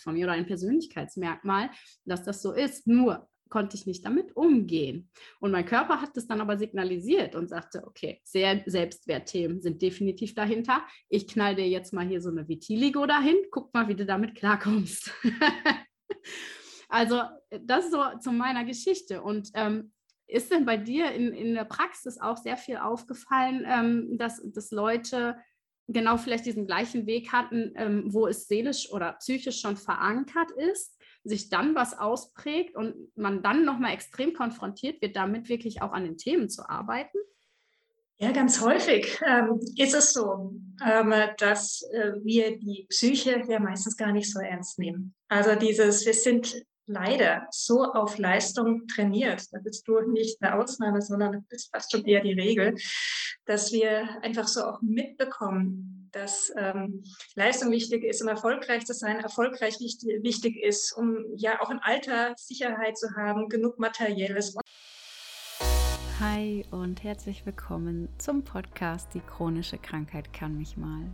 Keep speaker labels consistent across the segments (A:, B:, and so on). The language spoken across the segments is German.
A: von mir oder ein Persönlichkeitsmerkmal, dass das so ist. Nur konnte ich nicht damit umgehen. Und mein Körper hat das dann aber signalisiert und sagte, okay, sehr Selbstwertthemen sind definitiv dahinter. Ich knall dir jetzt mal hier so eine Vitiligo dahin, guck mal, wie du damit klarkommst. also das ist so zu meiner Geschichte. Und ähm, ist denn bei dir in, in der Praxis auch sehr viel aufgefallen, ähm, dass, dass Leute genau vielleicht diesen gleichen Weg hatten, ähm, wo es seelisch oder psychisch schon verankert ist, sich dann was ausprägt und man dann nochmal extrem konfrontiert wird, damit wirklich auch an den Themen zu arbeiten?
B: Ja, ganz häufig ähm, ist es so, ähm, dass äh, wir die Psyche ja meistens gar nicht so ernst nehmen. Also dieses, wir sind leider so auf Leistung trainiert, da bist du nicht eine Ausnahme, sondern du bist fast schon eher die Regel, dass wir einfach so auch mitbekommen, dass ähm, Leistung wichtig ist, um erfolgreich zu sein, erfolgreich wichtig, wichtig ist, um ja auch im Alter Sicherheit zu haben, genug Materielles.
C: Hi und herzlich willkommen zum Podcast Die chronische Krankheit kann mich mal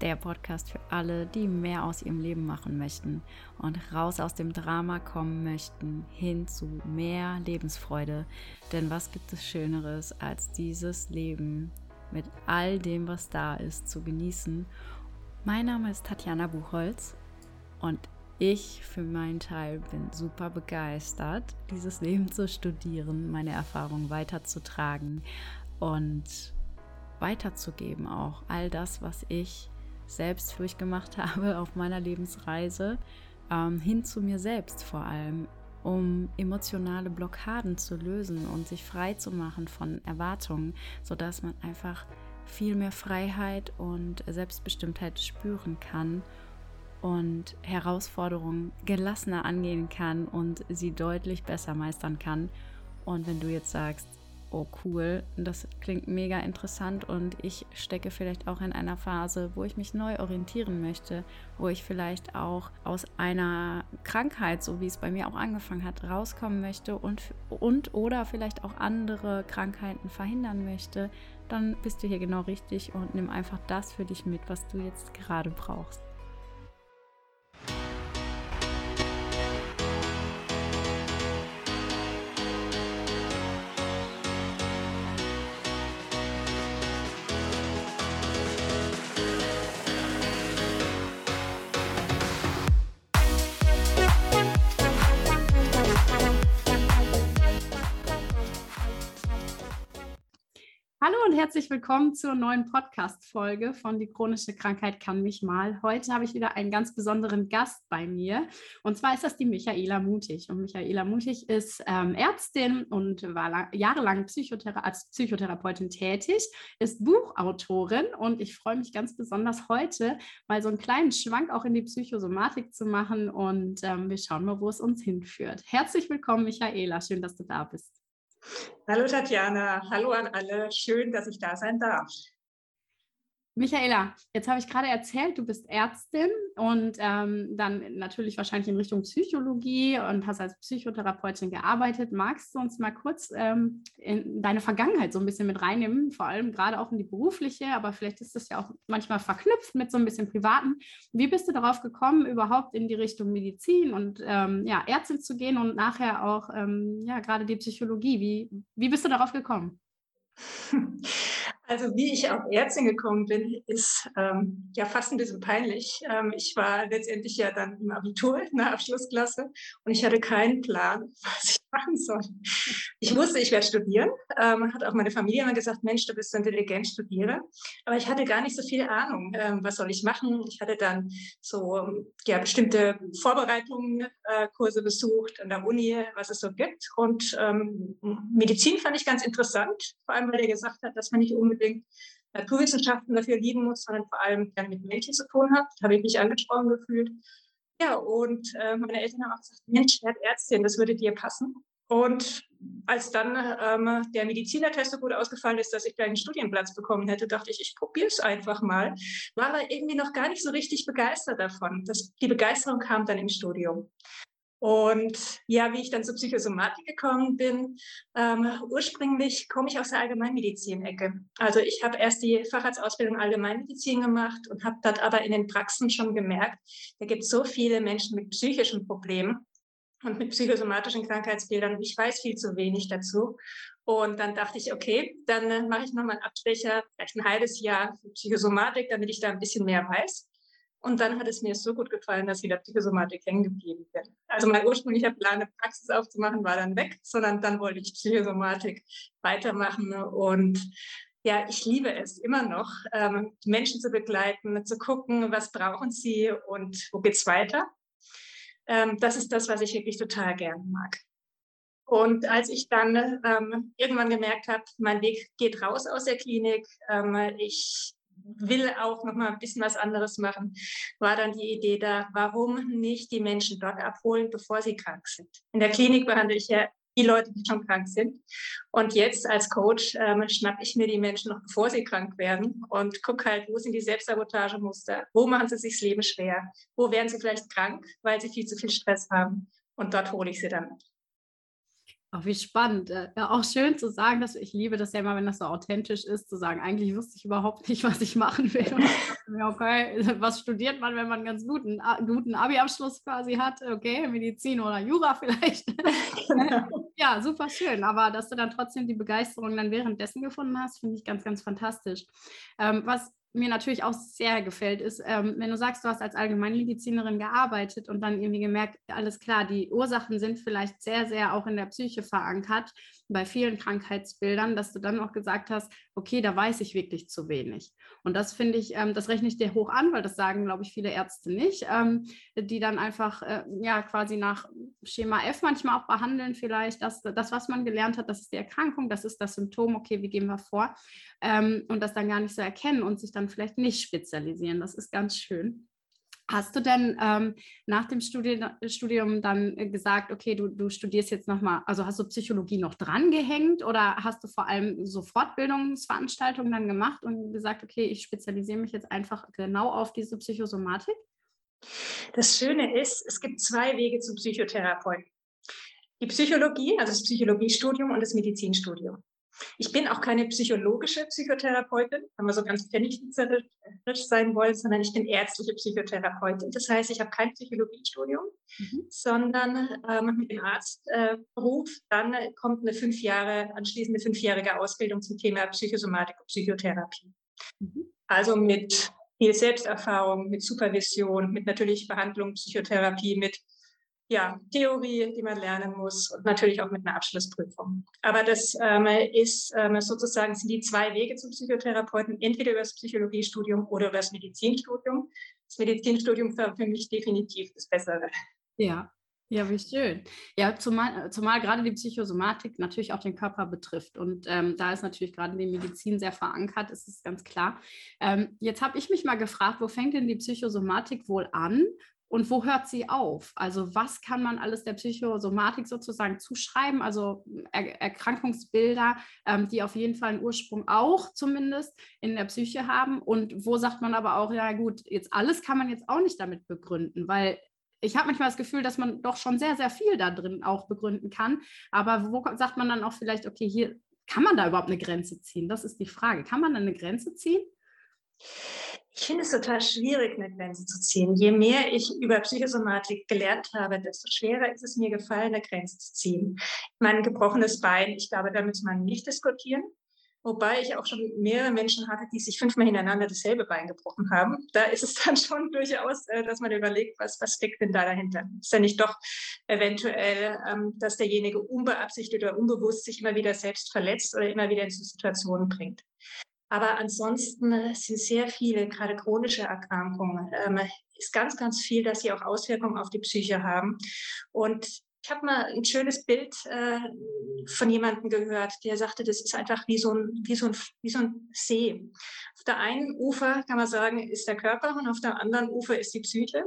C: der Podcast für alle, die mehr aus ihrem Leben machen möchten und raus aus dem Drama kommen möchten, hin zu mehr Lebensfreude. Denn was gibt es Schöneres, als dieses Leben mit all dem, was da ist, zu genießen? Mein Name ist Tatjana Buchholz und ich für meinen Teil bin super begeistert, dieses Leben zu studieren, meine Erfahrungen weiterzutragen und weiterzugeben, auch all das, was ich selbst durchgemacht habe auf meiner Lebensreise, ähm, hin zu mir selbst vor allem, um emotionale Blockaden zu lösen und sich frei zu machen von Erwartungen, sodass man einfach viel mehr Freiheit und Selbstbestimmtheit spüren kann und Herausforderungen gelassener angehen kann und sie deutlich besser meistern kann. Und wenn du jetzt sagst, oh cool, das klingt mega interessant und ich stecke vielleicht auch in einer Phase, wo ich mich neu orientieren möchte, wo ich vielleicht auch aus einer Krankheit, so wie es bei mir auch angefangen hat, rauskommen möchte und, und oder vielleicht auch andere Krankheiten verhindern möchte, dann bist du hier genau richtig und nimm einfach das für dich mit, was du jetzt gerade brauchst.
A: Herzlich willkommen zur neuen Podcast-Folge von Die chronische Krankheit kann mich mal. Heute habe ich wieder einen ganz besonderen Gast bei mir. Und zwar ist das die Michaela Mutig. Und Michaela Mutig ist ähm, Ärztin und war jahrelang Psychothera als Psychotherapeutin tätig, ist Buchautorin. Und ich freue mich ganz besonders heute, mal so einen kleinen Schwank auch in die Psychosomatik zu machen. Und ähm, wir schauen mal, wo es uns hinführt. Herzlich willkommen, Michaela. Schön, dass du da bist.
B: Hallo Tatjana, hallo an alle. Schön, dass ich da sein darf.
A: Michaela, jetzt habe ich gerade erzählt, du bist Ärztin und ähm, dann natürlich wahrscheinlich in Richtung Psychologie und hast als Psychotherapeutin gearbeitet. Magst du uns mal kurz ähm, in deine Vergangenheit so ein bisschen mit reinnehmen, vor allem gerade auch in die berufliche, aber vielleicht ist das ja auch manchmal verknüpft mit so ein bisschen privaten. Wie bist du darauf gekommen, überhaupt in die Richtung Medizin und ähm, ja, Ärztin zu gehen und nachher auch ähm, ja, gerade die Psychologie? Wie, wie bist du darauf gekommen?
B: Also wie ich auf Ärztin gekommen bin, ist ähm, ja fast ein bisschen peinlich. Ähm, ich war letztendlich ja dann im Abitur in der Abschlussklasse und ich hatte keinen Plan, was ich machen soll. Ich wusste, ich werde studieren. Ähm, hat auch meine Familie immer gesagt, Mensch, du bist so intelligent, studiere. Aber ich hatte gar nicht so viel Ahnung, ähm, was soll ich machen. Ich hatte dann so ja bestimmte Vorbereitungen, äh, Kurse besucht an der Uni, was es so gibt. Und ähm, Medizin fand ich ganz interessant, vor allem weil er gesagt hat, dass man nicht unbedingt unbedingt Naturwissenschaften dafür lieben muss, sondern vor allem gerne mit Menschen zu tun hat. Da habe ich mich angesprochen gefühlt. Ja, und äh, meine Eltern haben auch gesagt, Mensch, werd Ärztin, das würde dir passen. Und als dann ähm, der Medizinertest so gut ausgefallen ist, dass ich gleich einen Studienplatz bekommen hätte, dachte ich, ich probiere es einfach mal. War aber irgendwie noch gar nicht so richtig begeistert davon. Das, die Begeisterung kam dann im Studium. Und ja, wie ich dann zur Psychosomatik gekommen bin, ähm, ursprünglich komme ich aus der Allgemeinmedizin-Ecke. Also ich habe erst die Facharztausbildung Allgemeinmedizin gemacht und habe dort aber in den Praxen schon gemerkt, da gibt es so viele Menschen mit psychischen Problemen und mit psychosomatischen Krankheitsbildern. Ich weiß viel zu wenig dazu. Und dann dachte ich, okay, dann äh, mache ich nochmal einen Abstecher, vielleicht ein halbes Jahr für Psychosomatik, damit ich da ein bisschen mehr weiß. Und dann hat es mir so gut gefallen, dass ich in der Psychosomatik hängen geblieben bin. Also mein ursprünglicher Plan, eine Praxis aufzumachen, war dann weg, sondern dann wollte ich Psychosomatik weitermachen. Und ja, ich liebe es immer noch, ähm, Menschen zu begleiten, zu gucken, was brauchen sie und wo geht's weiter. Ähm, das ist das, was ich wirklich total gerne mag. Und als ich dann ähm, irgendwann gemerkt habe, mein Weg geht raus aus der Klinik, ähm, ich will auch noch mal ein bisschen was anderes machen, war dann die Idee da, warum nicht die Menschen dort abholen, bevor sie krank sind. In der Klinik behandle ich ja die Leute, die schon krank sind. Und jetzt als Coach ähm, schnapp ich mir die Menschen noch bevor sie krank werden und gucke halt, wo sind die Selbstsabotagemuster, wo machen sie sich das Leben schwer, wo werden sie vielleicht krank, weil sie viel zu viel Stress haben. Und dort hole ich sie dann
A: Ach, wie spannend. Äh, ja, auch schön zu sagen, dass ich liebe das ja immer, wenn das so authentisch ist, zu sagen, eigentlich wusste ich überhaupt nicht, was ich machen will. Mir, okay, was studiert man, wenn man einen ganz guten, guten Abi-Abschluss quasi hat? Okay, Medizin oder Jura vielleicht. Genau. ja, super schön. Aber dass du dann trotzdem die Begeisterung dann währenddessen gefunden hast, finde ich ganz, ganz fantastisch. Ähm, was mir natürlich auch sehr gefällt, ist, ähm, wenn du sagst, du hast als Allgemeinmedizinerin gearbeitet und dann irgendwie gemerkt, alles klar, die Ursachen sind vielleicht sehr, sehr auch in der Psyche verankert, bei vielen Krankheitsbildern, dass du dann auch gesagt hast, okay, da weiß ich wirklich zu wenig. Und das finde ich, ähm, das rechne ich dir hoch an, weil das sagen, glaube ich, viele Ärzte nicht, ähm, die dann einfach äh, ja quasi nach Schema F manchmal auch behandeln, vielleicht das, das, was man gelernt hat, das ist die Erkrankung, das ist das Symptom, okay, wie gehen wir vor? Ähm, und das dann gar nicht so erkennen und sich dann vielleicht nicht spezialisieren. Das ist ganz schön. Hast du denn ähm, nach dem Studium, Studium dann gesagt, okay, du, du studierst jetzt nochmal, also hast du Psychologie noch drangehängt oder hast du vor allem so Fortbildungsveranstaltungen dann gemacht und gesagt, okay, ich spezialisiere mich jetzt einfach genau auf diese Psychosomatik?
B: Das Schöne ist, es gibt zwei Wege zum Psychotherapeuten. Die Psychologie, also das Psychologiestudium und das Medizinstudium. Ich bin auch keine psychologische Psychotherapeutin, wenn wir so ganz pfennigzerisch sein wollen, sondern ich bin ärztliche Psychotherapeutin. Das heißt, ich habe kein Psychologiestudium, mhm. sondern ähm, mit dem Arztberuf äh, dann kommt eine fünf Jahre, anschließende fünfjährige Ausbildung zum Thema Psychosomatik und Psychotherapie. Mhm. Also mit viel Selbsterfahrung, mit Supervision, mit natürlich Behandlung, Psychotherapie, mit ja, Theorie, die man lernen muss und natürlich auch mit einer Abschlussprüfung. Aber das ähm, ist ähm, sozusagen sind die zwei Wege zum Psychotherapeuten, entweder über das Psychologiestudium oder über das Medizinstudium. Das Medizinstudium war für mich definitiv das Bessere.
A: Ja, ja, wie schön. Ja, zumal, zumal gerade die Psychosomatik natürlich auch den Körper betrifft. Und ähm, da ist natürlich gerade die Medizin sehr verankert, ist es ganz klar. Ähm, jetzt habe ich mich mal gefragt, wo fängt denn die Psychosomatik wohl an und wo hört sie auf? Also was kann man alles der Psychosomatik sozusagen zuschreiben? Also er Erkrankungsbilder, ähm, die auf jeden Fall einen Ursprung auch zumindest in der Psyche haben. Und wo sagt man aber auch, ja gut, jetzt alles kann man jetzt auch nicht damit begründen, weil ich habe manchmal das Gefühl, dass man doch schon sehr, sehr viel da drin auch begründen kann. Aber wo sagt man dann auch vielleicht, okay, hier kann man da überhaupt eine Grenze ziehen? Das ist die Frage. Kann man eine Grenze ziehen?
B: Ich finde es total schwierig, eine Grenze zu ziehen. Je mehr ich über Psychosomatik gelernt habe, desto schwerer ist es mir gefallen, eine Grenze zu ziehen. Mein gebrochenes Bein, ich glaube, da muss man nicht diskutieren. Wobei ich auch schon mehrere Menschen hatte, die sich fünfmal hintereinander dasselbe Bein gebrochen haben. Da ist es dann schon durchaus, äh, dass man überlegt, was, was steckt denn da dahinter? Ist ja nicht doch eventuell, ähm, dass derjenige unbeabsichtigt oder unbewusst sich immer wieder selbst verletzt oder immer wieder in Situationen bringt. Aber ansonsten sind sehr viele, gerade chronische Erkrankungen, ähm, ist ganz, ganz viel, dass sie auch Auswirkungen auf die Psyche haben. Und ich habe mal ein schönes Bild äh, von jemandem gehört, der sagte, das ist einfach wie so, ein, wie, so ein, wie so ein See. Auf der einen Ufer kann man sagen, ist der Körper und auf der anderen Ufer ist die Psyche.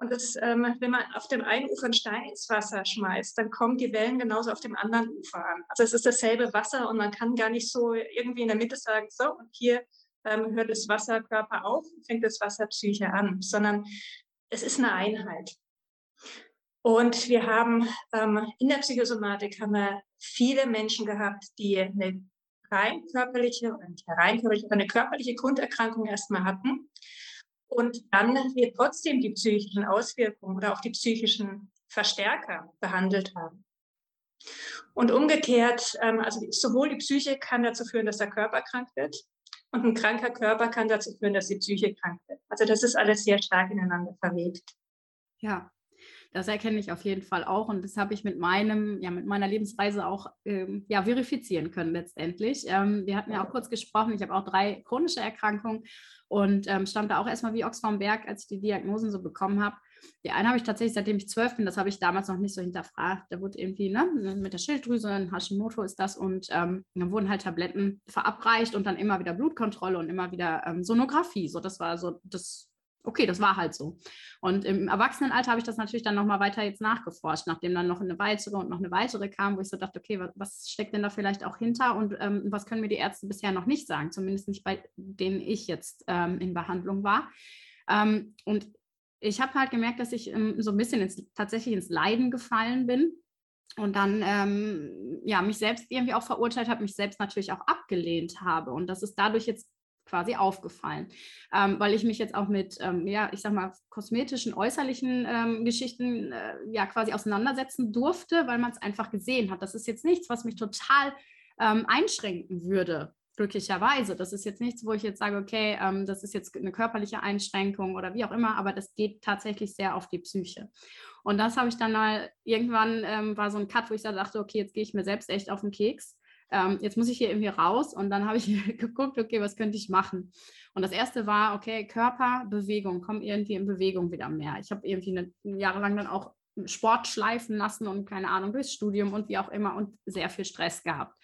B: Und das, ähm, wenn man auf dem einen Ufer einen Stein ins Wasser schmeißt, dann kommen die Wellen genauso auf dem anderen Ufer an. Also es ist dasselbe Wasser und man kann gar nicht so irgendwie in der Mitte sagen, so, und hier ähm, hört das Wasserkörper auf, fängt das Wasserpsyche an, sondern es ist eine Einheit. Und wir haben ähm, in der Psychosomatik haben wir viele Menschen gehabt, die eine rein körperliche, rein körperliche, eine körperliche Grunderkrankung erstmal hatten und dann wir trotzdem die psychischen Auswirkungen oder auch die psychischen Verstärker behandelt haben. Und umgekehrt, ähm, also sowohl die Psyche kann dazu führen, dass der Körper krank wird, und ein kranker Körper kann dazu führen, dass die Psyche krank wird. Also das ist alles sehr stark ineinander verwebt.
A: Ja, das erkenne ich auf jeden Fall auch und das habe ich mit meinem, ja, mit meiner Lebensreise auch ähm, ja, verifizieren können letztendlich. Ähm, wir hatten ja auch kurz gesprochen, ich habe auch drei chronische Erkrankungen und ähm, stand da auch erstmal wie vom Berg, als ich die Diagnosen so bekommen habe. Die eine habe ich tatsächlich, seitdem ich zwölf bin, das habe ich damals noch nicht so hinterfragt. Da wurde irgendwie ne, mit der Schilddrüse, ein Hashimoto ist das und ähm, dann wurden halt Tabletten verabreicht und dann immer wieder Blutkontrolle und immer wieder ähm, Sonographie. So, das war so das okay, das war halt so. Und im Erwachsenenalter habe ich das natürlich dann nochmal weiter jetzt nachgeforscht, nachdem dann noch eine weitere und noch eine weitere kam, wo ich so dachte, okay, was, was steckt denn da vielleicht auch hinter und ähm, was können mir die Ärzte bisher noch nicht sagen, zumindest nicht bei denen ich jetzt ähm, in Behandlung war. Ähm, und ich habe halt gemerkt, dass ich ähm, so ein bisschen ins, tatsächlich ins Leiden gefallen bin und dann ähm, ja mich selbst irgendwie auch verurteilt habe, mich selbst natürlich auch abgelehnt habe und dass es dadurch jetzt quasi aufgefallen, ähm, weil ich mich jetzt auch mit, ähm, ja, ich sag mal, kosmetischen, äußerlichen ähm, Geschichten äh, ja quasi auseinandersetzen durfte, weil man es einfach gesehen hat. Das ist jetzt nichts, was mich total ähm, einschränken würde, glücklicherweise. Das ist jetzt nichts, wo ich jetzt sage, okay, ähm, das ist jetzt eine körperliche Einschränkung oder wie auch immer, aber das geht tatsächlich sehr auf die Psyche. Und das habe ich dann mal, irgendwann ähm, war so ein Cut, wo ich da dachte, okay, jetzt gehe ich mir selbst echt auf den Keks ähm, jetzt muss ich hier irgendwie raus und dann habe ich geguckt, okay, was könnte ich machen? Und das erste war, okay, Körper, Bewegung, komm irgendwie in Bewegung wieder mehr. Ich habe irgendwie jahrelang dann auch Sport schleifen lassen und keine Ahnung, durchs Studium und wie auch immer und sehr viel Stress gehabt.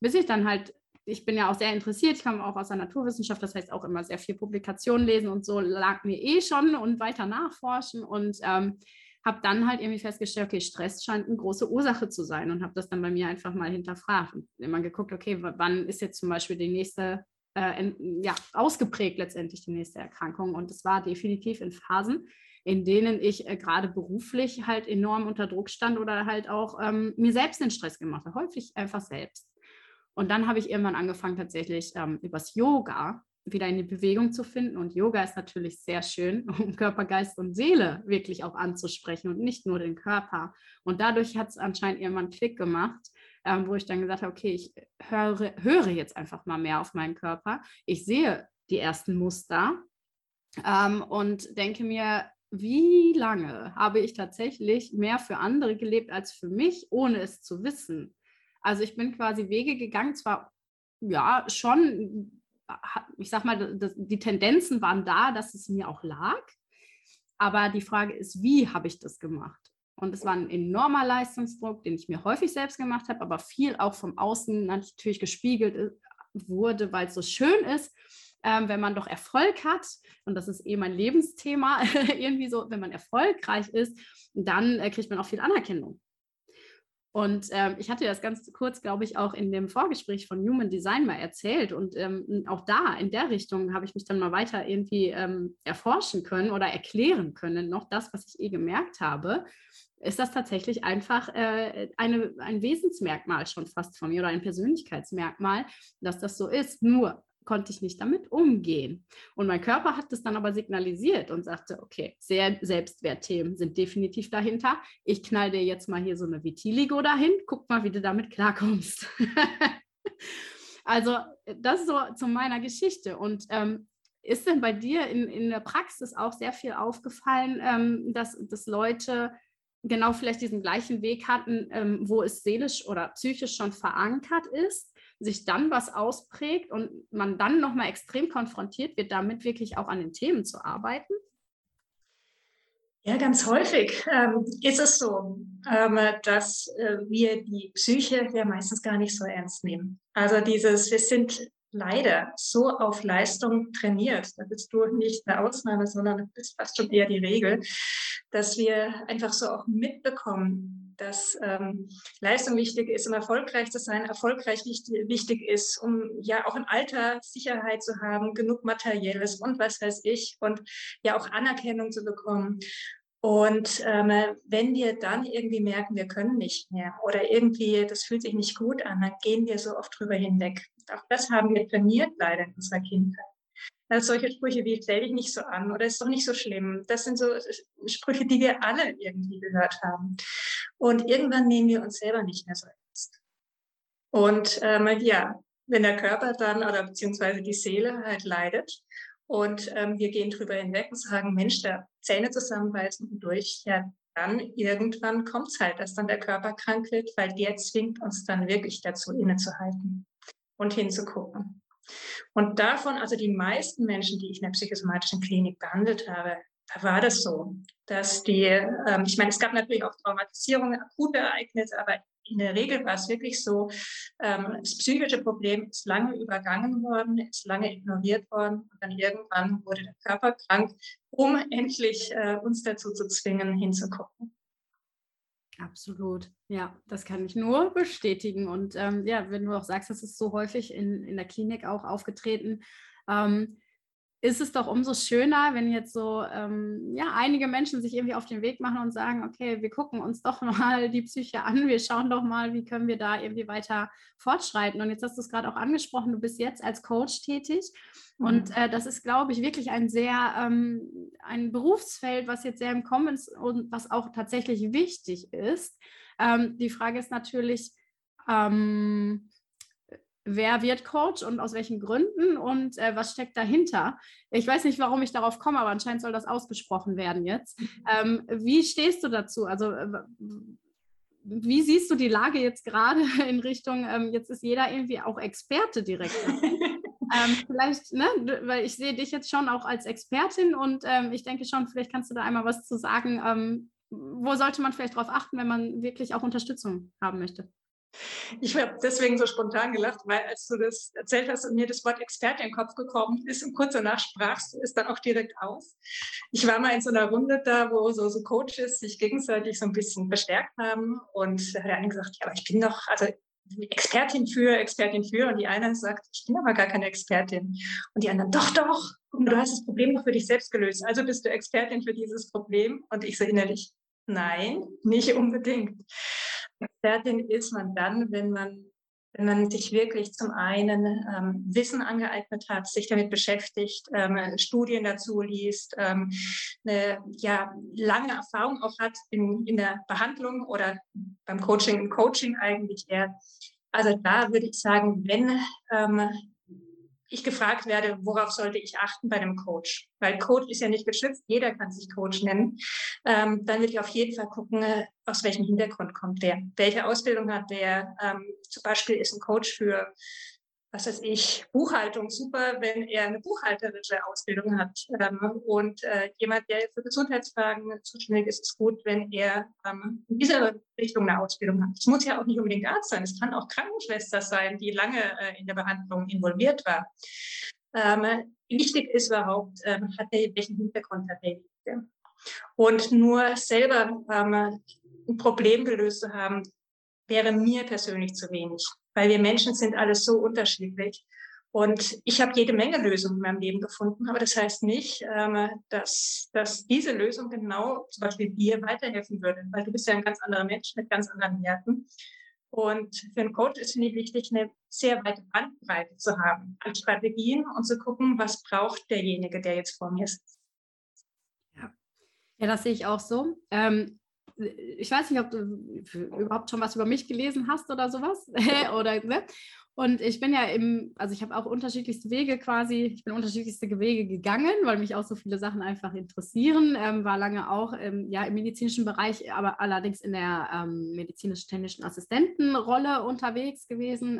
A: Bis ich dann halt ich bin ja auch sehr interessiert, ich komme auch aus der Naturwissenschaft, das heißt auch immer sehr viel Publikationen lesen und so lag mir eh schon und weiter nachforschen und ähm, habe dann halt irgendwie festgestellt, okay, Stress scheint eine große Ursache zu sein und habe das dann bei mir einfach mal hinterfragt und immer geguckt, okay, wann ist jetzt zum Beispiel die nächste, äh, in, ja, ausgeprägt letztendlich die nächste Erkrankung und es war definitiv in Phasen, in denen ich äh, gerade beruflich halt enorm unter Druck stand oder halt auch ähm, mir selbst den Stress gemacht habe, häufig einfach selbst. Und dann habe ich irgendwann angefangen, tatsächlich ähm, übers Yoga wieder in die Bewegung zu finden. Und Yoga ist natürlich sehr schön, um Körper, Geist und Seele wirklich auch anzusprechen und nicht nur den Körper. Und dadurch hat es anscheinend irgendwann Klick gemacht, ähm, wo ich dann gesagt habe, okay, ich höre, höre jetzt einfach mal mehr auf meinen Körper. Ich sehe die ersten Muster ähm, und denke mir, wie lange habe ich tatsächlich mehr für andere gelebt als für mich, ohne es zu wissen? Also ich bin quasi Wege gegangen, zwar ja schon ich sag mal, die Tendenzen waren da, dass es mir auch lag. Aber die Frage ist, wie habe ich das gemacht? Und es war ein enormer Leistungsdruck, den ich mir häufig selbst gemacht habe, aber viel auch vom Außen natürlich gespiegelt äh, wurde, weil es so schön ist, ähm, wenn man doch Erfolg hat. Und das ist eh mein Lebensthema, irgendwie so, wenn man erfolgreich ist, dann äh, kriegt man auch viel Anerkennung. Und ähm, ich hatte das ganz kurz, glaube ich, auch in dem Vorgespräch von Human Design mal erzählt. Und ähm, auch da, in der Richtung, habe ich mich dann mal weiter irgendwie ähm, erforschen können oder erklären können. Noch das, was ich eh gemerkt habe, ist das tatsächlich einfach äh, eine, ein Wesensmerkmal schon fast von mir oder ein Persönlichkeitsmerkmal, dass das so ist. Nur konnte ich nicht damit umgehen. Und mein Körper hat das dann aber signalisiert und sagte, okay, sehr Selbstwertthemen sind definitiv dahinter. Ich knall dir jetzt mal hier so eine Vitiligo dahin, guck mal, wie du damit klarkommst. also das ist so zu meiner Geschichte. Und ähm, ist denn bei dir in, in der Praxis auch sehr viel aufgefallen, ähm, dass, dass Leute genau vielleicht diesen gleichen Weg hatten, ähm, wo es seelisch oder psychisch schon verankert ist sich dann was ausprägt und man dann nochmal extrem konfrontiert wird, damit wirklich auch an den Themen zu arbeiten?
B: Ja, ganz häufig ähm, ist es so, ähm, dass äh, wir die Psyche ja meistens gar nicht so ernst nehmen. Also dieses, wir sind leider so auf Leistung trainiert, da bist du nicht eine Ausnahme, sondern das ist fast schon eher die Regel, dass wir einfach so auch mitbekommen, dass ähm, Leistung wichtig ist, um erfolgreich zu sein, erfolgreich wichtig, wichtig ist, um ja auch im Alter Sicherheit zu haben, genug Materielles und was weiß ich und ja auch Anerkennung zu bekommen. Und ähm, wenn wir dann irgendwie merken, wir können nicht mehr oder irgendwie, das fühlt sich nicht gut an, dann gehen wir so oft drüber hinweg. Auch das haben wir trainiert leider in unserer Kindheit. Also solche Sprüche wie stell dich nicht so an oder ist doch nicht so schlimm. Das sind so Sprüche, die wir alle irgendwie gehört haben. Und irgendwann nehmen wir uns selber nicht mehr so ernst. Und ähm, ja, wenn der Körper dann oder beziehungsweise die Seele halt leidet und ähm, wir gehen drüber hinweg und sagen, Mensch, da Zähne zusammenbeißen und durch, ja, dann irgendwann kommt es halt, dass dann der Körper krank wird, weil der zwingt uns dann wirklich dazu, innezuhalten und hinzugucken. Und davon, also die meisten Menschen, die ich in der psychosomatischen Klinik behandelt habe, da war das so, dass die, ähm, ich meine, es gab natürlich auch Traumatisierungen, akute Ereignisse, aber in der Regel war es wirklich so, ähm, das psychische Problem ist lange übergangen worden, ist lange ignoriert worden und dann irgendwann wurde der Körper krank, um endlich äh, uns dazu zu zwingen, hinzugucken.
A: Absolut, ja, das kann ich nur bestätigen. Und ähm, ja, wenn du auch sagst, das ist so häufig in, in der Klinik auch aufgetreten, ähm, ist es doch umso schöner, wenn jetzt so ähm, ja, einige Menschen sich irgendwie auf den Weg machen und sagen, okay, wir gucken uns doch mal die Psyche an, wir schauen doch mal, wie können wir da irgendwie weiter fortschreiten. Und jetzt hast du es gerade auch angesprochen, du bist jetzt als Coach tätig. Und mhm. äh, das ist, glaube ich, wirklich ein sehr ähm, ein Berufsfeld, was jetzt sehr im Kommen ist und was auch tatsächlich wichtig ist. Ähm, die Frage ist natürlich, ähm, wer wird Coach und aus welchen Gründen und äh, was steckt dahinter. Ich weiß nicht, warum ich darauf komme, aber anscheinend soll das ausgesprochen werden jetzt. Ähm, wie stehst du dazu? Also äh, wie siehst du die Lage jetzt gerade in Richtung, ähm, jetzt ist jeder irgendwie auch Experte direkt. ähm, vielleicht, ne, weil ich sehe dich jetzt schon auch als Expertin und ähm, ich denke schon, vielleicht kannst du da einmal was zu sagen. Ähm, wo sollte man vielleicht darauf achten, wenn man wirklich auch Unterstützung haben möchte?
B: Ich habe deswegen so spontan gelacht, weil als du das erzählt hast und mir das Wort Experte in den Kopf gekommen ist und kurz danach sprachst du es dann auch direkt aus. Ich war mal in so einer Runde da, wo so, so Coaches sich gegenseitig so ein bisschen bestärkt haben und da hat der eine gesagt, ja, aber ich bin doch, also Expertin für, Expertin für. Und die eine sagt, ich bin aber gar keine Expertin. Und die anderen, doch, doch, du hast das Problem doch für dich selbst gelöst, also bist du Expertin für dieses Problem? Und ich so innerlich, nein, nicht unbedingt. Expertin ist man dann, wenn man, wenn man sich wirklich zum einen ähm, Wissen angeeignet hat, sich damit beschäftigt, ähm, Studien dazu liest, ähm, eine ja, lange Erfahrung auch hat in, in der Behandlung oder beim Coaching, im Coaching eigentlich eher. Also da würde ich sagen, wenn ähm, ich gefragt werde, worauf sollte ich achten bei einem Coach? Weil Coach ist ja nicht geschützt, jeder kann sich Coach nennen. Ähm, dann würde ich auf jeden Fall gucken, äh, aus welchem Hintergrund kommt der, welche Ausbildung hat der. Ähm, zum Beispiel ist ein Coach für was weiß ich, Buchhaltung super, wenn er eine buchhalterische Ausbildung hat. Ähm, und äh, jemand, der für Gesundheitsfragen zuständig ist, ist gut, wenn er ähm, in dieser Richtung eine Ausbildung hat. Es muss ja auch nicht unbedingt Arzt sein, es kann auch Krankenschwester sein, die lange äh, in der Behandlung involviert war. Ähm, wichtig ist überhaupt, hat er welchen Hintergrund hat derjenige. Und nur selber ein Problem gelöst zu haben, wäre mir persönlich zu wenig weil wir Menschen sind alles so unterschiedlich. Und ich habe jede Menge Lösungen in meinem Leben gefunden, aber das heißt nicht, ähm, dass, dass diese Lösung genau zum Beispiel dir weiterhelfen würde, weil du bist ja ein ganz anderer Mensch mit ganz anderen Werten. Und für einen Coach ist, finde ich, wichtig, eine sehr weite Bandbreite zu haben an Strategien und zu gucken, was braucht derjenige, der jetzt vor mir sitzt.
A: Ja, ja das sehe ich auch so. Ähm, ich weiß nicht, ob du überhaupt schon was über mich gelesen hast oder sowas. oder, ne? Und ich bin ja im, also ich habe auch unterschiedlichste Wege quasi, ich bin unterschiedlichste Wege gegangen, weil mich auch so viele Sachen einfach interessieren. Ähm, war lange auch ähm, ja, im medizinischen Bereich, aber allerdings in der ähm, medizinisch-technischen Assistentenrolle unterwegs gewesen.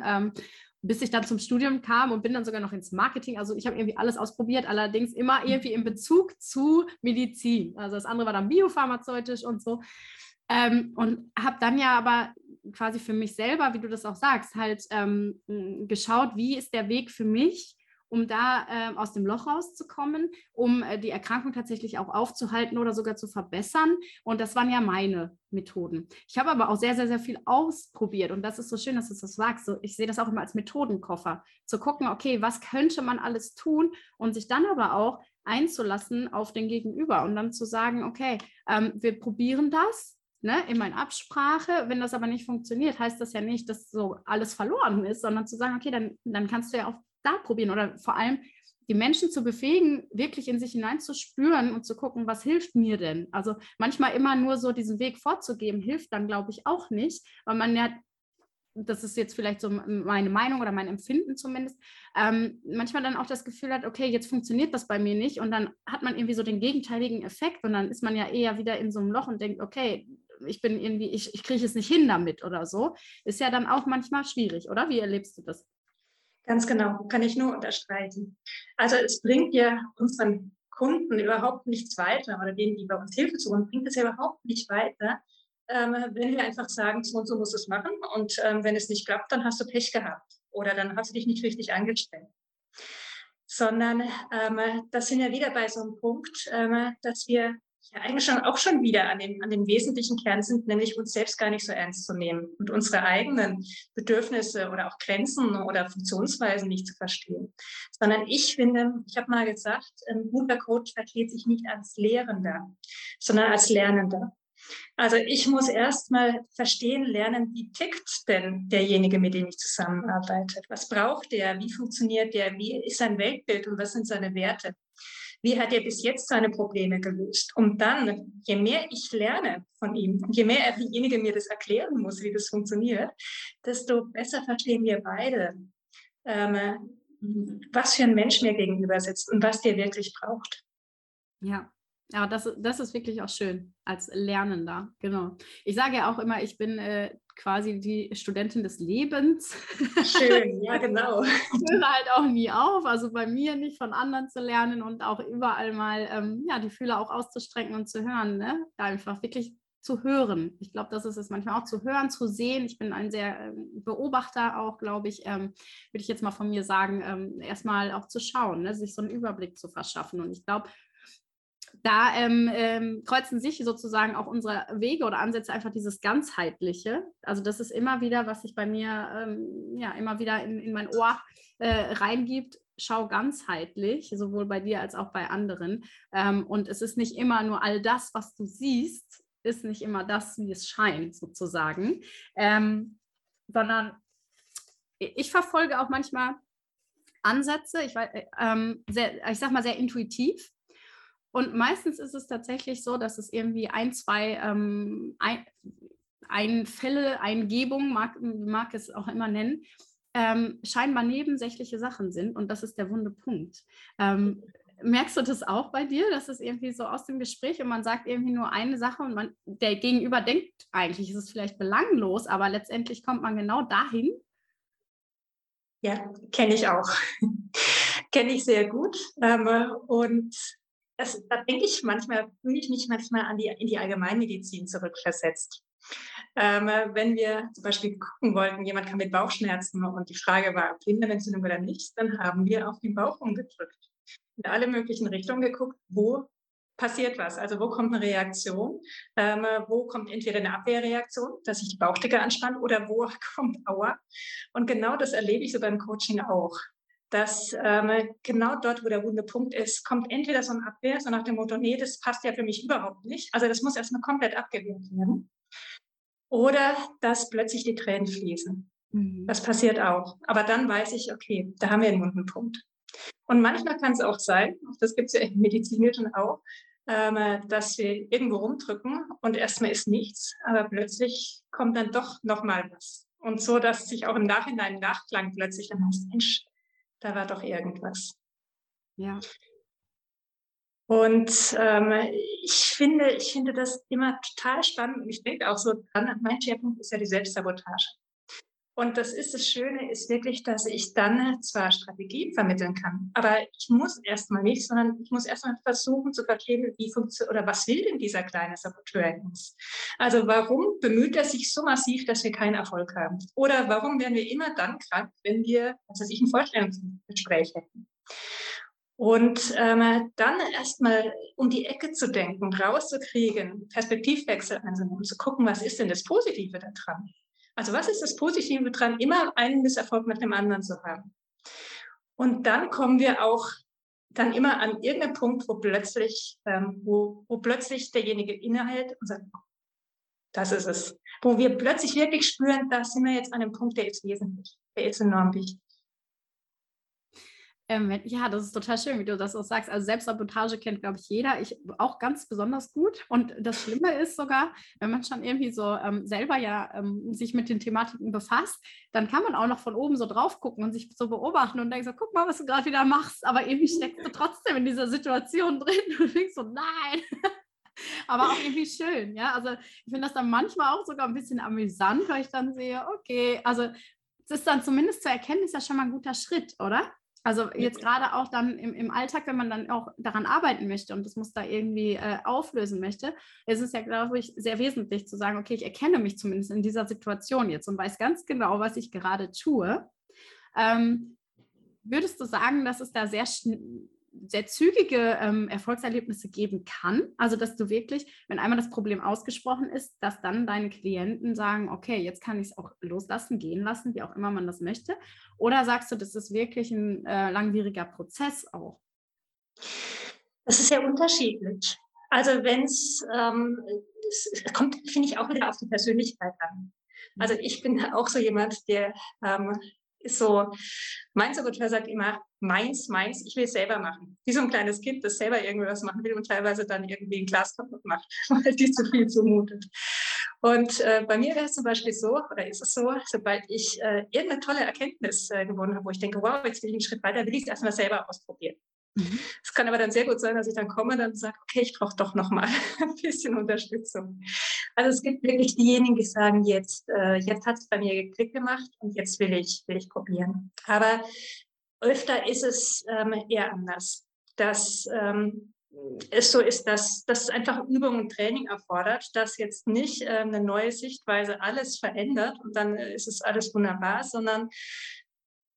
A: Bis ich dann zum Studium kam und bin dann sogar noch ins Marketing. Also ich habe irgendwie alles ausprobiert, allerdings immer mhm. irgendwie in Bezug zu Medizin. Also das andere war dann biopharmazeutisch und so. Ähm, und habe dann ja aber quasi für mich selber, wie du das auch sagst, halt ähm, geschaut, wie ist der Weg für mich, um da äh, aus dem Loch rauszukommen, um äh, die Erkrankung tatsächlich auch aufzuhalten oder sogar zu verbessern. Und das waren ja meine Methoden. Ich habe aber auch sehr, sehr, sehr viel ausprobiert. Und das ist so schön, dass du das sagst. So, ich sehe das auch immer als Methodenkoffer, zu gucken, okay, was könnte man alles tun und sich dann aber auch einzulassen auf den Gegenüber und dann zu sagen, okay, ähm, wir probieren das, ne, immer in Absprache. Wenn das aber nicht funktioniert, heißt das ja nicht, dass so alles verloren ist, sondern zu sagen, okay, dann, dann kannst du ja auch da probieren oder vor allem die Menschen zu befähigen, wirklich in sich hineinzuspüren und zu gucken, was hilft mir denn? Also manchmal immer nur so diesen Weg vorzugeben, hilft dann, glaube ich, auch nicht, weil man ja, das ist jetzt vielleicht so meine Meinung oder mein Empfinden zumindest, ähm, manchmal dann auch das Gefühl hat, okay, jetzt funktioniert das bei mir nicht und dann hat man irgendwie so den gegenteiligen Effekt und dann ist man ja eher wieder in so einem Loch und denkt, okay, ich bin irgendwie, ich, ich kriege es nicht hin damit oder so. Ist ja dann auch manchmal schwierig, oder? Wie erlebst du das?
B: Ganz genau, kann ich nur unterstreichen. Also es bringt ja unseren Kunden überhaupt nichts weiter oder denen, die bei uns Hilfe suchen, bringt es ja überhaupt nicht weiter, ähm, wenn wir einfach sagen, so und so muss es machen und ähm, wenn es nicht klappt, dann hast du Pech gehabt oder dann hast du dich nicht richtig angestellt. Sondern ähm, das sind ja wieder bei so einem Punkt, ähm, dass wir ja eigentlich schon auch schon wieder an dem, an dem wesentlichen Kern sind, nämlich uns selbst gar nicht so ernst zu nehmen und unsere eigenen Bedürfnisse oder auch Grenzen oder Funktionsweisen nicht zu verstehen. Sondern ich finde, ich habe mal gesagt, ein guter Coach versteht sich nicht als Lehrender, sondern als Lernender. Also ich muss erst mal verstehen, lernen, wie tickt denn derjenige, mit dem ich zusammenarbeite? Was braucht der? Wie funktioniert der? Wie ist sein Weltbild und was sind seine Werte? Wie hat er bis jetzt seine Probleme gelöst? Und dann, je mehr ich lerne von ihm, je mehr derjenige mir das erklären muss, wie das funktioniert, desto besser verstehen wir beide, ähm, was für ein Mensch mir gegenüber sitzt und was der wirklich braucht.
A: Ja, ja, das, das ist wirklich auch schön als Lernender, genau. Ich sage ja auch immer, ich bin äh, quasi die Studentin des Lebens.
B: Schön, ja, genau.
A: Ich höre halt auch nie auf, also bei mir nicht von anderen zu lernen und auch überall mal ähm, ja, die Fühler auch auszustrecken und zu hören, ne? einfach wirklich zu hören. Ich glaube, das ist es manchmal auch zu hören, zu sehen. Ich bin ein sehr ähm, Beobachter auch, glaube ich, ähm, würde ich jetzt mal von mir sagen, ähm, erstmal auch zu schauen, ne? sich so einen Überblick zu verschaffen. Und ich glaube, da ähm, ähm, kreuzen sich sozusagen auch unsere Wege oder Ansätze einfach dieses ganzheitliche. Also das ist immer wieder, was sich bei mir ähm, ja immer wieder in, in mein Ohr äh, reingibt. Schau ganzheitlich, sowohl bei dir als auch bei anderen. Ähm, und es ist nicht immer nur all das, was du siehst, ist nicht immer das, wie es scheint, sozusagen, ähm, sondern ich verfolge auch manchmal Ansätze, ich, äh, ähm, sehr, ich sag mal sehr intuitiv. Und meistens ist es tatsächlich so, dass es irgendwie ein, zwei ähm, ein, Einfälle, Eingebungen, mag, mag es auch immer nennen, ähm, scheinbar nebensächliche Sachen sind. Und das ist der wunde Punkt. Ähm, merkst du das auch bei dir, dass es irgendwie so aus dem Gespräch und man sagt irgendwie nur eine Sache und man, der Gegenüber denkt, eigentlich ist es vielleicht belanglos, aber letztendlich kommt man genau dahin?
B: Ja, kenne ich auch. kenne ich sehr gut. Ähm, und das, da denke ich manchmal, fühle ich mich manchmal an die, in die Allgemeinmedizin zurückversetzt. Ähm, wenn wir zum Beispiel gucken wollten, jemand kam mit Bauchschmerzen und die Frage war, ob Blindenentzündung oder nicht, dann haben wir auf den Bauch umgedrückt. In alle möglichen Richtungen geguckt, wo passiert was, also wo kommt eine Reaktion, ähm, wo kommt entweder eine Abwehrreaktion, dass sich die Bauchdecke anspannt oder wo kommt Aua. Und genau das erlebe ich so beim Coaching auch dass ähm, genau dort, wo der wunde Punkt ist, kommt entweder so ein Abwehr, so nach dem Motto, nee, das passt ja für mich überhaupt nicht. Also das muss erstmal komplett abgewehrt werden. Oder dass plötzlich die Tränen fließen. Mhm. Das passiert auch. Aber dann weiß ich, okay, da haben wir einen wunden Punkt. Und manchmal kann es auch sein, das gibt es ja im Medizinischen auch, ähm, dass wir irgendwo rumdrücken und erstmal ist nichts, aber plötzlich kommt dann doch nochmal was. Und so, dass sich auch im Nachhinein Nachklang plötzlich dann heißt, Mensch, da war doch irgendwas.
A: Ja.
B: Und ähm, ich finde, ich finde das immer total spannend und ich denke auch so dran, mein Schwerpunkt ist ja die Selbstsabotage. Und das ist das Schöne, ist wirklich, dass ich dann zwar Strategien vermitteln kann, aber ich muss erstmal nicht, sondern ich muss erstmal versuchen zu verstehen, wie funktioniert oder was will denn dieser kleine Saboteur in uns? Also warum bemüht er sich so massiv, dass wir keinen Erfolg haben? Oder warum werden wir immer dann krank, wenn wir, was weiß ich, ein Vorstellungsgespräch hätten? Und ähm, dann erstmal um die Ecke zu denken, rauszukriegen, Perspektivwechsel einzunehmen, zu gucken, was ist denn das Positive daran? Also was ist das Positive dran, immer einen Misserfolg mit dem anderen zu haben? Und dann kommen wir auch dann immer an irgendeinem Punkt, wo plötzlich, ähm, wo, wo plötzlich derjenige innehält und sagt, das ist es. Wo wir plötzlich wirklich spüren, da sind wir jetzt an einem Punkt, der ist wesentlich, der ist enorm wichtig.
A: Ähm, ja, das ist total schön, wie du das auch sagst. Also Selbstsabotage kennt, glaube ich, jeder. Ich auch ganz besonders gut. Und das Schlimme ist sogar, wenn man schon irgendwie so ähm, selber ja ähm, sich mit den Thematiken befasst, dann kann man auch noch von oben so drauf gucken und sich so beobachten und denkt so, guck mal, was du gerade wieder machst. Aber irgendwie steckst du trotzdem in dieser Situation drin und denkst so, nein. aber auch irgendwie schön, ja. Also ich finde das dann manchmal auch sogar ein bisschen amüsant, weil ich dann sehe, okay, also es ist dann zumindest zu erkennen, ist ja schon mal ein guter Schritt, oder? Also jetzt gerade auch dann im, im Alltag, wenn man dann auch daran arbeiten möchte und das muss da irgendwie äh, auflösen möchte, ist es ja, glaube ich, sehr wesentlich zu sagen, okay, ich erkenne mich zumindest in dieser Situation jetzt und weiß ganz genau, was ich gerade tue. Ähm, würdest du sagen, dass es da sehr sehr zügige ähm, Erfolgserlebnisse geben kann. Also, dass du wirklich, wenn einmal das Problem ausgesprochen ist, dass dann deine Klienten sagen, okay, jetzt kann ich es auch loslassen, gehen lassen, wie auch immer man das möchte. Oder sagst du, das ist wirklich ein äh, langwieriger Prozess auch?
B: Das ist ja unterschiedlich. Also, wenn ähm, es kommt, finde ich, auch wieder auf die Persönlichkeit an. Also mhm. ich bin auch so jemand, der ähm, ist so, mein Saboteur sagt immer, meins, meins, ich will es selber machen. Wie so ein kleines Kind, das selber irgendwas machen will und teilweise dann irgendwie ein Glas kaputt macht, weil die zu viel zumutet. Und äh, bei mir wäre es zum Beispiel so, oder ist es so, sobald ich äh, irgendeine tolle Erkenntnis äh, gewonnen habe, wo ich denke, wow, jetzt will ich einen Schritt weiter, will ich es erstmal selber ausprobieren. Mhm. Es kann aber dann sehr gut sein, dass ich dann komme und dann sage, okay, ich brauche doch noch mal ein bisschen Unterstützung. Also es gibt wirklich diejenigen, die sagen, jetzt, äh, jetzt hat es bei mir geklickt gemacht und jetzt will ich, will ich probieren. Aber öfter ist es ähm, eher anders, dass ähm, es so ist, dass das einfach Übung und Training erfordert, dass jetzt nicht äh, eine neue Sichtweise alles verändert und dann ist es alles wunderbar, sondern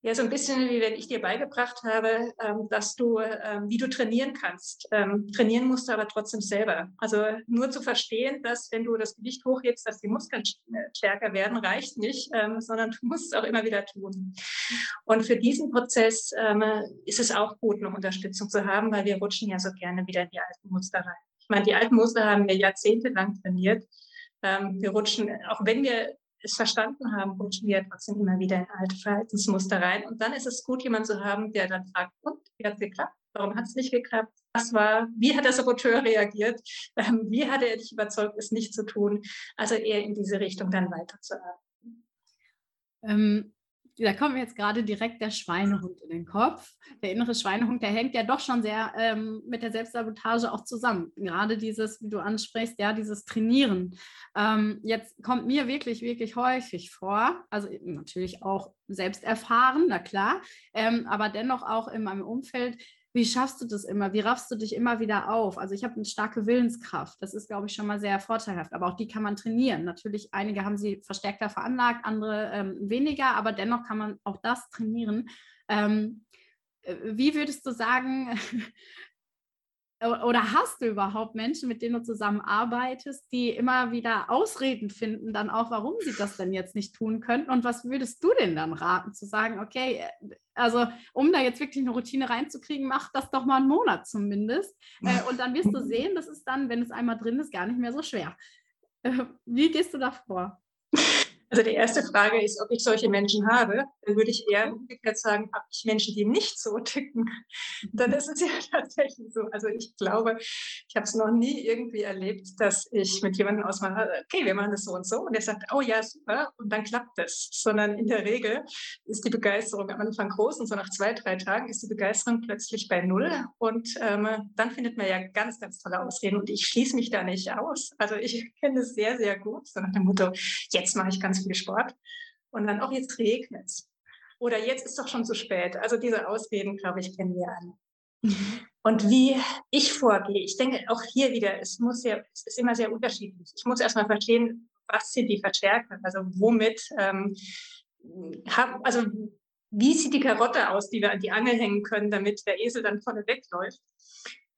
B: ja, so ein bisschen wie wenn ich dir beigebracht habe, ähm, dass du, ähm, wie du trainieren kannst. Ähm, trainieren musst du aber trotzdem selber. Also nur zu verstehen, dass wenn du das Gewicht hochhebst, dass die Muskeln stärker werden, reicht nicht, sondern du musst es auch immer wieder tun. Und für diesen Prozess ist es auch gut, eine Unterstützung zu haben, weil wir rutschen ja so gerne wieder in die alten Muster rein. Ich meine, die alten Muster haben wir jahrzehntelang trainiert. Wir rutschen, auch wenn wir es verstanden haben, rutschen wir trotzdem immer wieder in alte Verhaltensmuster rein. Und dann ist es gut, jemanden zu haben, der dann fragt, und, wie hat es geklappt? Warum hat es nicht geklappt? Was war, wie hat der Saboteur reagiert? Ähm, wie hat er dich überzeugt, es nicht zu tun? Also eher in diese Richtung dann weiterzuarbeiten.
A: Ähm, da kommt mir jetzt gerade direkt der Schweinehund in den Kopf. Der innere Schweinehund, der hängt ja doch schon sehr ähm, mit der Selbstsabotage auch zusammen. Gerade dieses, wie du ansprichst, ja, dieses Trainieren. Ähm, jetzt kommt mir wirklich, wirklich häufig vor, also natürlich auch selbst erfahren, na klar, ähm, aber dennoch auch in meinem Umfeld, wie schaffst du das immer? Wie raffst du dich immer wieder auf? Also ich habe eine starke Willenskraft. Das ist, glaube ich, schon mal sehr vorteilhaft. Aber auch die kann man trainieren. Natürlich, einige haben sie verstärkter veranlagt, andere ähm, weniger, aber dennoch kann man auch das trainieren. Ähm, äh, wie würdest du sagen, oder hast du überhaupt Menschen, mit denen du zusammenarbeitest, die immer wieder Ausreden finden, dann auch, warum sie das denn jetzt nicht tun könnten? Und was würdest du denn dann raten, zu sagen, okay, also um da jetzt wirklich eine Routine reinzukriegen, mach das doch mal einen Monat zumindest. Äh, und dann wirst du sehen, das ist dann, wenn es einmal drin ist, gar nicht mehr so schwer. Äh, wie gehst du da vor?
B: Also die erste Frage ist, ob ich solche Menschen habe. Dann würde ich eher umgekehrt sagen, habe ich Menschen, die nicht so ticken? Dann ist es ja tatsächlich so. Also ich glaube, ich habe es noch nie irgendwie erlebt, dass ich mit jemandem ausmache, okay, wir machen das so und so. Und er sagt, oh ja, super. Und dann klappt das. Sondern in der Regel ist die Begeisterung am Anfang groß und so nach zwei, drei Tagen ist die Begeisterung plötzlich bei Null. Und ähm, dann findet man ja ganz, ganz tolle Ausreden. Und ich schließe mich da nicht aus. Also ich kenne es sehr, sehr gut. So nach dem Motto, jetzt mache ich ganz viel Sport. Und dann auch jetzt regnet es. Oder jetzt ist doch schon zu spät. Also diese Ausreden, glaube ich, kennen wir alle. Mhm. Und wie ich vorgehe, ich denke auch hier wieder, es muss ja, es ist immer sehr unterschiedlich. Ich muss erstmal verstehen, was sind die Verstärker? Also womit, ähm, hab, also wie sieht die Karotte aus, die wir an die Angel hängen können, damit der Esel dann vorne wegläuft?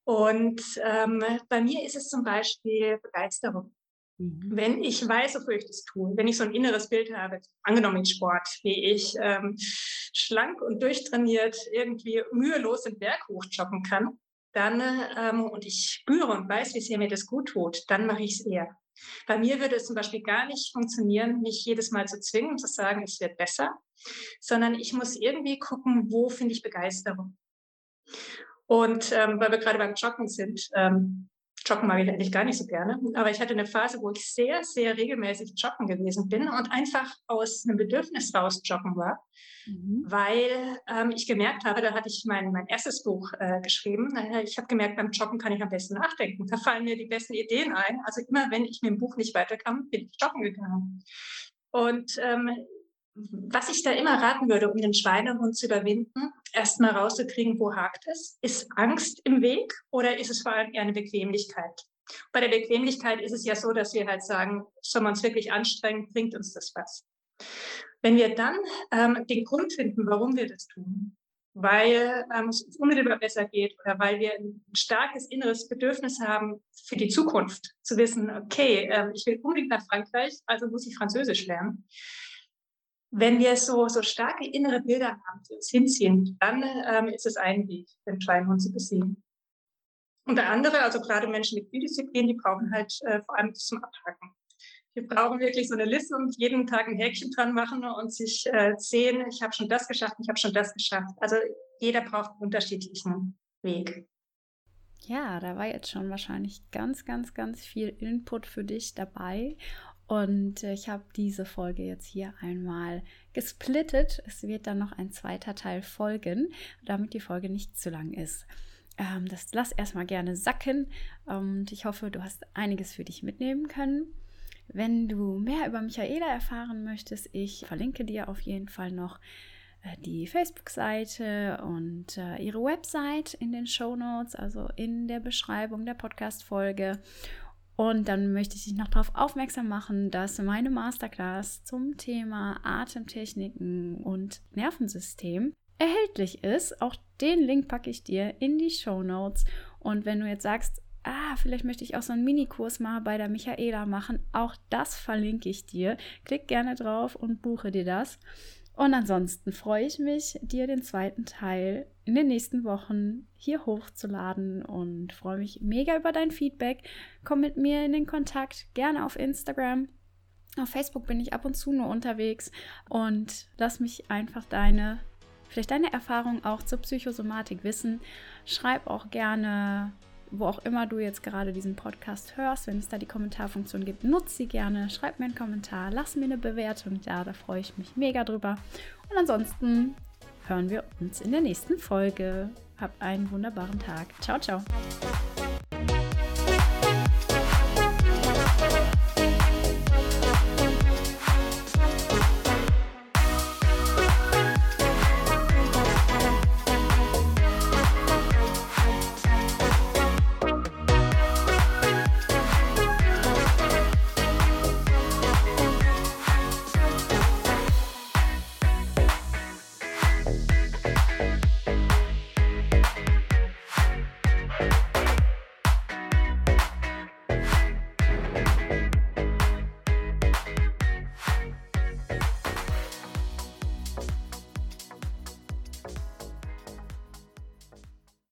B: Und ähm, bei mir ist es zum Beispiel Begeisterung. Mhm. Wenn ich weiß, wofür ich das tue, wenn ich so ein inneres Bild habe, angenommen in Sport, wie ich ähm, schlank und durchtrainiert irgendwie mühelos den Berg hochjoggen kann, dann ähm, und ich spüre und weiß, wie sehr mir das gut tut, dann mache ich es eher. Bei mir würde es zum Beispiel gar nicht funktionieren, mich jedes Mal zu zwingen, zu sagen, es wird besser, sondern ich muss irgendwie gucken, wo finde ich Begeisterung. Und ähm, weil wir gerade beim Joggen sind, ähm, Joggen mag ich eigentlich gar nicht so gerne, aber ich hatte eine Phase, wo ich sehr, sehr regelmäßig joggen gewesen bin und einfach aus einem Bedürfnis raus joggen war, mhm. weil ähm, ich gemerkt habe, da hatte ich mein, mein erstes Buch äh, geschrieben, äh, ich habe gemerkt, beim Joggen kann ich am besten nachdenken, da fallen mir die besten Ideen ein. Also immer, wenn ich mit dem Buch nicht weiterkam, bin ich joggen gegangen. Und ähm, was ich da immer raten würde, um den Schweinehund zu überwinden, erstmal rauszukriegen, wo hakt es. Ist Angst im Weg oder ist es vor allem eher eine Bequemlichkeit? Bei der Bequemlichkeit ist es ja so, dass wir halt sagen, soll man es wirklich anstrengen, bringt uns das was. Wenn wir dann ähm, den Grund finden, warum wir das tun, weil ähm, es uns unmittelbar besser geht oder weil wir ein starkes inneres Bedürfnis haben für die Zukunft, zu wissen, okay, ähm, ich will unbedingt nach Frankreich, also muss ich Französisch lernen, wenn wir so, so starke innere Bilder haben, die uns hinziehen, dann ähm, ist es ein Weg, den Schweinhund zu besiegen. Und der andere, also gerade Menschen mit Biodisziplin, die brauchen halt äh, vor allem zum Abhaken. Wir brauchen wirklich so eine Liste und jeden Tag ein Häkchen dran machen und sich äh, sehen, ich habe schon das geschafft, ich habe schon das geschafft. Also jeder braucht einen unterschiedlichen Weg.
C: Ja, da war jetzt schon wahrscheinlich ganz, ganz, ganz viel Input für dich dabei. Und äh, ich habe diese Folge jetzt hier einmal gesplittet. Es wird dann noch ein zweiter Teil folgen, damit die Folge nicht zu lang ist. Ähm, das lass erstmal gerne sacken und ich hoffe, du hast einiges für dich mitnehmen können. Wenn du mehr über Michaela erfahren möchtest, ich verlinke dir auf jeden Fall noch äh, die Facebook-Seite und äh, ihre Website in den Show Notes, also in der Beschreibung der Podcast-Folge. Und dann möchte ich dich noch darauf aufmerksam machen, dass meine Masterclass zum Thema Atemtechniken und Nervensystem erhältlich ist. Auch den Link packe ich dir in die Show Notes. Und wenn du jetzt sagst, ah, vielleicht möchte ich auch so einen Minikurs mal bei der Michaela machen, auch das verlinke ich dir. Klick gerne drauf und buche dir das. Und ansonsten freue ich mich, dir den zweiten Teil in den nächsten Wochen hier hochzuladen und freue mich mega über dein Feedback. Komm mit mir in den Kontakt, gerne auf Instagram. Auf Facebook bin ich ab und zu nur unterwegs und lass mich einfach deine, vielleicht deine Erfahrung auch zur Psychosomatik wissen. Schreib auch gerne wo auch immer du jetzt gerade diesen Podcast hörst, wenn es da die Kommentarfunktion gibt, nutze sie gerne, schreib mir einen Kommentar, lass mir eine Bewertung da, da freue ich mich mega drüber. Und ansonsten hören wir uns in der nächsten Folge. Habt einen wunderbaren Tag. Ciao, ciao.